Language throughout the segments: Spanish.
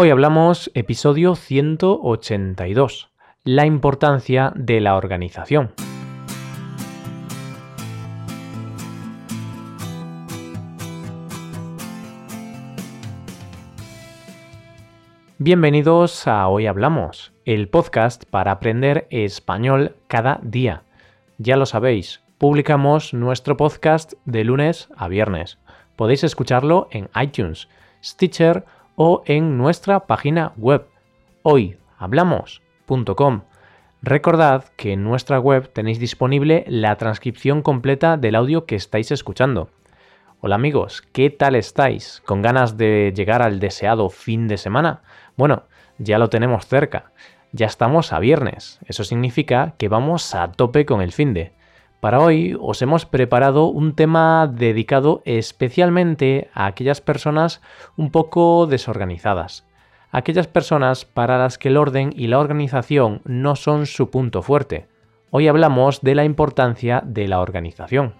Hoy hablamos episodio 182, la importancia de la organización. Bienvenidos a Hoy Hablamos, el podcast para aprender español cada día. Ya lo sabéis, publicamos nuestro podcast de lunes a viernes. Podéis escucharlo en iTunes, Stitcher o en nuestra página web hoyhablamos.com. Recordad que en nuestra web tenéis disponible la transcripción completa del audio que estáis escuchando. Hola amigos, ¿qué tal estáis? ¿Con ganas de llegar al deseado fin de semana? Bueno, ya lo tenemos cerca. Ya estamos a viernes. Eso significa que vamos a tope con el fin de. Para hoy os hemos preparado un tema dedicado especialmente a aquellas personas un poco desorganizadas. Aquellas personas para las que el orden y la organización no son su punto fuerte. Hoy hablamos de la importancia de la organización.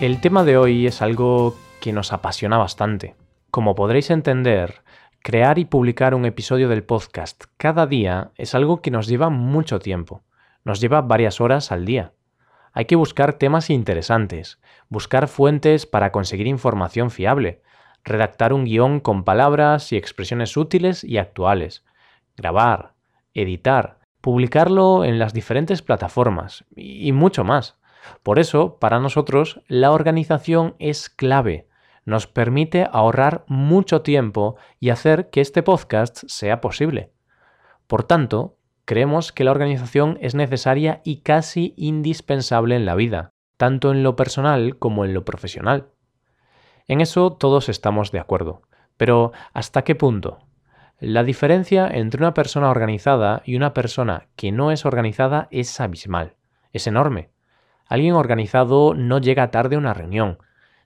El tema de hoy es algo que nos apasiona bastante. Como podréis entender, crear y publicar un episodio del podcast cada día es algo que nos lleva mucho tiempo. Nos lleva varias horas al día. Hay que buscar temas interesantes, buscar fuentes para conseguir información fiable, redactar un guion con palabras y expresiones útiles y actuales, grabar, editar, publicarlo en las diferentes plataformas y mucho más. Por eso, para nosotros, la organización es clave. Nos permite ahorrar mucho tiempo y hacer que este podcast sea posible. Por tanto, creemos que la organización es necesaria y casi indispensable en la vida, tanto en lo personal como en lo profesional. En eso todos estamos de acuerdo. Pero ¿hasta qué punto? La diferencia entre una persona organizada y una persona que no es organizada es abismal, es enorme. Alguien organizado no llega tarde a una reunión,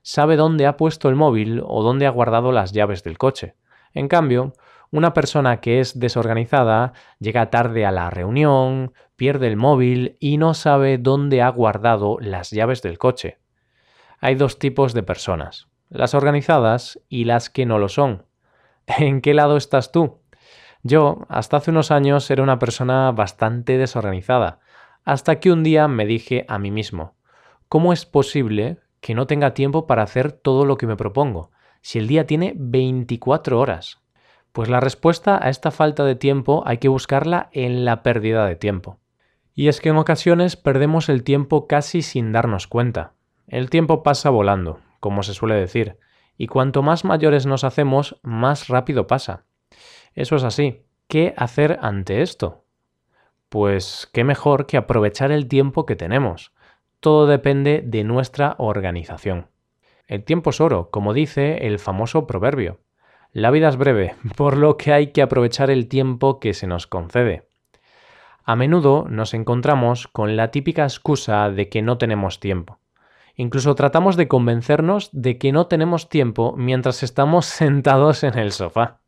sabe dónde ha puesto el móvil o dónde ha guardado las llaves del coche. En cambio, una persona que es desorganizada llega tarde a la reunión, pierde el móvil y no sabe dónde ha guardado las llaves del coche. Hay dos tipos de personas, las organizadas y las que no lo son. ¿En qué lado estás tú? Yo, hasta hace unos años, era una persona bastante desorganizada hasta que un día me dije a mí mismo, ¿cómo es posible que no tenga tiempo para hacer todo lo que me propongo, si el día tiene 24 horas? Pues la respuesta a esta falta de tiempo hay que buscarla en la pérdida de tiempo. Y es que en ocasiones perdemos el tiempo casi sin darnos cuenta. El tiempo pasa volando, como se suele decir, y cuanto más mayores nos hacemos, más rápido pasa. Eso es así. ¿Qué hacer ante esto? Pues qué mejor que aprovechar el tiempo que tenemos. Todo depende de nuestra organización. El tiempo es oro, como dice el famoso proverbio. La vida es breve, por lo que hay que aprovechar el tiempo que se nos concede. A menudo nos encontramos con la típica excusa de que no tenemos tiempo. Incluso tratamos de convencernos de que no tenemos tiempo mientras estamos sentados en el sofá.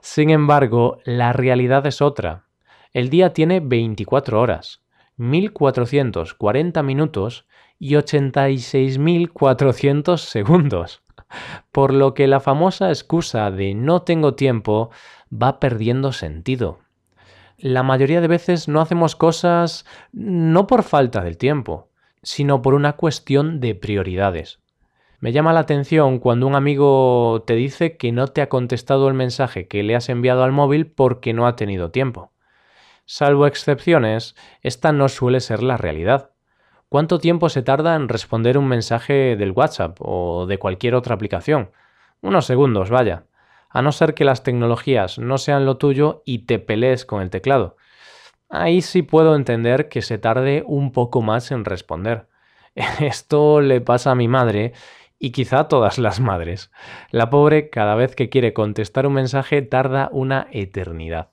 Sin embargo, la realidad es otra. El día tiene 24 horas, 1440 minutos y 86.400 segundos, por lo que la famosa excusa de no tengo tiempo va perdiendo sentido. La mayoría de veces no hacemos cosas no por falta del tiempo, sino por una cuestión de prioridades. Me llama la atención cuando un amigo te dice que no te ha contestado el mensaje que le has enviado al móvil porque no ha tenido tiempo. Salvo excepciones, esta no suele ser la realidad. ¿Cuánto tiempo se tarda en responder un mensaje del WhatsApp o de cualquier otra aplicación? Unos segundos, vaya. A no ser que las tecnologías no sean lo tuyo y te pelees con el teclado. Ahí sí puedo entender que se tarde un poco más en responder. Esto le pasa a mi madre y quizá a todas las madres. La pobre cada vez que quiere contestar un mensaje tarda una eternidad.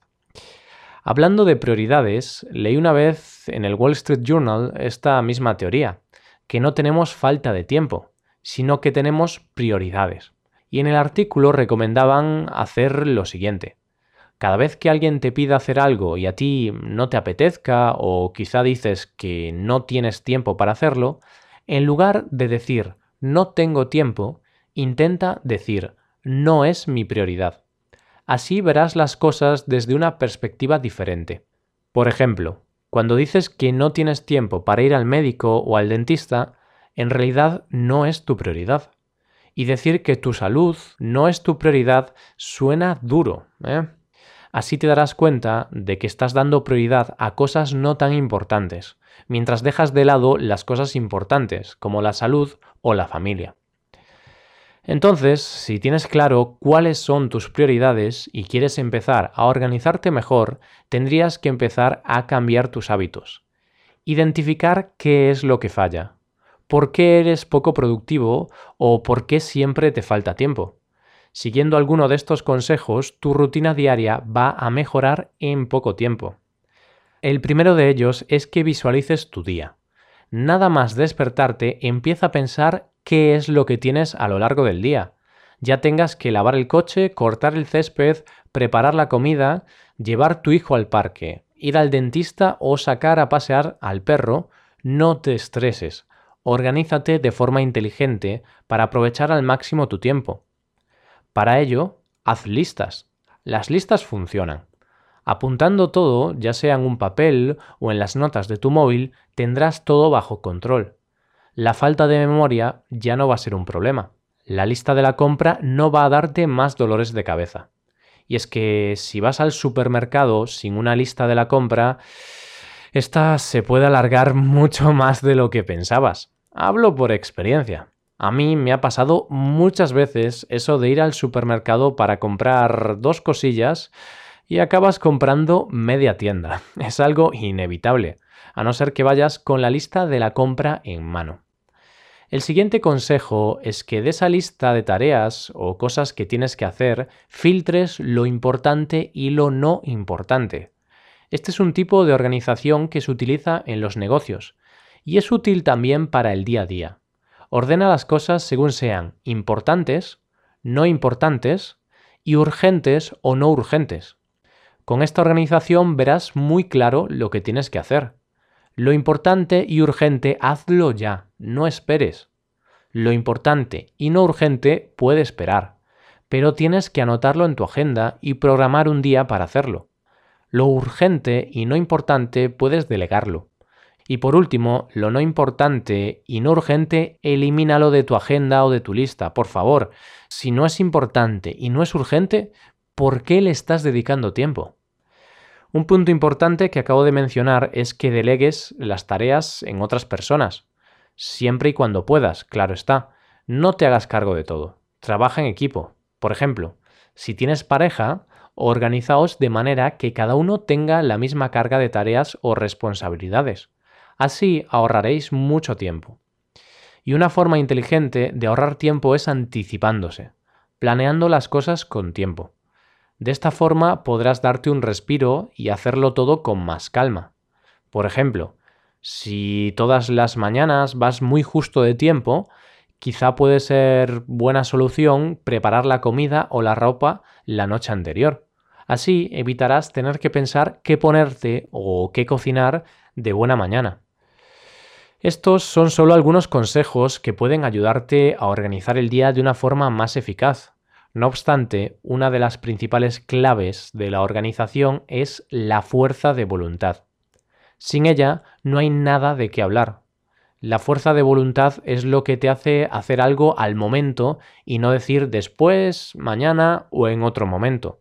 Hablando de prioridades, leí una vez en el Wall Street Journal esta misma teoría, que no tenemos falta de tiempo, sino que tenemos prioridades. Y en el artículo recomendaban hacer lo siguiente. Cada vez que alguien te pida hacer algo y a ti no te apetezca o quizá dices que no tienes tiempo para hacerlo, en lugar de decir no tengo tiempo, intenta decir no es mi prioridad. Así verás las cosas desde una perspectiva diferente. Por ejemplo, cuando dices que no tienes tiempo para ir al médico o al dentista, en realidad no es tu prioridad. Y decir que tu salud no es tu prioridad suena duro. ¿eh? Así te darás cuenta de que estás dando prioridad a cosas no tan importantes, mientras dejas de lado las cosas importantes, como la salud o la familia. Entonces, si tienes claro cuáles son tus prioridades y quieres empezar a organizarte mejor, tendrías que empezar a cambiar tus hábitos. Identificar qué es lo que falla, por qué eres poco productivo o por qué siempre te falta tiempo. Siguiendo alguno de estos consejos, tu rutina diaria va a mejorar en poco tiempo. El primero de ellos es que visualices tu día. Nada más despertarte, empieza a pensar qué es lo que tienes a lo largo del día. Ya tengas que lavar el coche, cortar el césped, preparar la comida, llevar tu hijo al parque, ir al dentista o sacar a pasear al perro, no te estreses. Organízate de forma inteligente para aprovechar al máximo tu tiempo. Para ello, haz listas. Las listas funcionan. Apuntando todo, ya sea en un papel o en las notas de tu móvil, tendrás todo bajo control. La falta de memoria ya no va a ser un problema. La lista de la compra no va a darte más dolores de cabeza. Y es que si vas al supermercado sin una lista de la compra, esta se puede alargar mucho más de lo que pensabas. Hablo por experiencia. A mí me ha pasado muchas veces eso de ir al supermercado para comprar dos cosillas y acabas comprando media tienda. Es algo inevitable, a no ser que vayas con la lista de la compra en mano. El siguiente consejo es que de esa lista de tareas o cosas que tienes que hacer, filtres lo importante y lo no importante. Este es un tipo de organización que se utiliza en los negocios y es útil también para el día a día. Ordena las cosas según sean importantes, no importantes y urgentes o no urgentes. Con esta organización verás muy claro lo que tienes que hacer. Lo importante y urgente hazlo ya, no esperes. Lo importante y no urgente puede esperar, pero tienes que anotarlo en tu agenda y programar un día para hacerlo. Lo urgente y no importante puedes delegarlo. Y por último, lo no importante y no urgente, elimínalo de tu agenda o de tu lista, por favor. Si no es importante y no es urgente, ¿por qué le estás dedicando tiempo? Un punto importante que acabo de mencionar es que delegues las tareas en otras personas. Siempre y cuando puedas, claro está. No te hagas cargo de todo. Trabaja en equipo. Por ejemplo, si tienes pareja, organizaos de manera que cada uno tenga la misma carga de tareas o responsabilidades. Así ahorraréis mucho tiempo. Y una forma inteligente de ahorrar tiempo es anticipándose, planeando las cosas con tiempo. De esta forma podrás darte un respiro y hacerlo todo con más calma. Por ejemplo, si todas las mañanas vas muy justo de tiempo, quizá puede ser buena solución preparar la comida o la ropa la noche anterior. Así evitarás tener que pensar qué ponerte o qué cocinar de buena mañana. Estos son solo algunos consejos que pueden ayudarte a organizar el día de una forma más eficaz. No obstante, una de las principales claves de la organización es la fuerza de voluntad. Sin ella no hay nada de qué hablar. La fuerza de voluntad es lo que te hace hacer algo al momento y no decir después, mañana o en otro momento.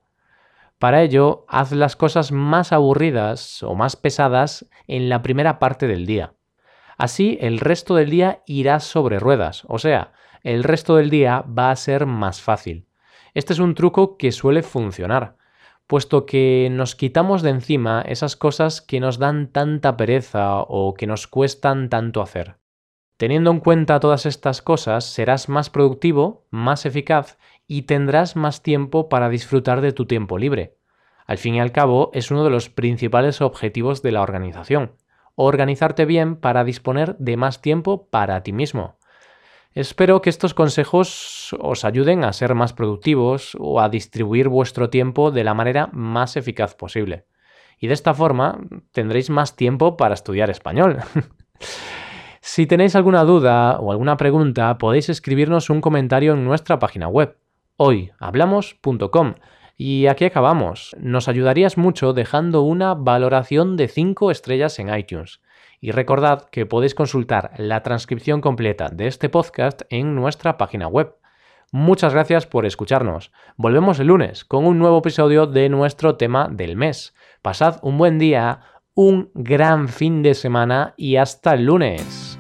Para ello, haz las cosas más aburridas o más pesadas en la primera parte del día. Así el resto del día irá sobre ruedas, o sea, el resto del día va a ser más fácil. Este es un truco que suele funcionar, puesto que nos quitamos de encima esas cosas que nos dan tanta pereza o que nos cuestan tanto hacer. Teniendo en cuenta todas estas cosas, serás más productivo, más eficaz y tendrás más tiempo para disfrutar de tu tiempo libre. Al fin y al cabo, es uno de los principales objetivos de la organización, organizarte bien para disponer de más tiempo para ti mismo. Espero que estos consejos os ayuden a ser más productivos o a distribuir vuestro tiempo de la manera más eficaz posible. Y de esta forma tendréis más tiempo para estudiar español. si tenéis alguna duda o alguna pregunta, podéis escribirnos un comentario en nuestra página web, hoyhablamos.com. Y aquí acabamos. Nos ayudarías mucho dejando una valoración de 5 estrellas en iTunes. Y recordad que podéis consultar la transcripción completa de este podcast en nuestra página web. Muchas gracias por escucharnos. Volvemos el lunes con un nuevo episodio de nuestro tema del mes. Pasad un buen día, un gran fin de semana y hasta el lunes.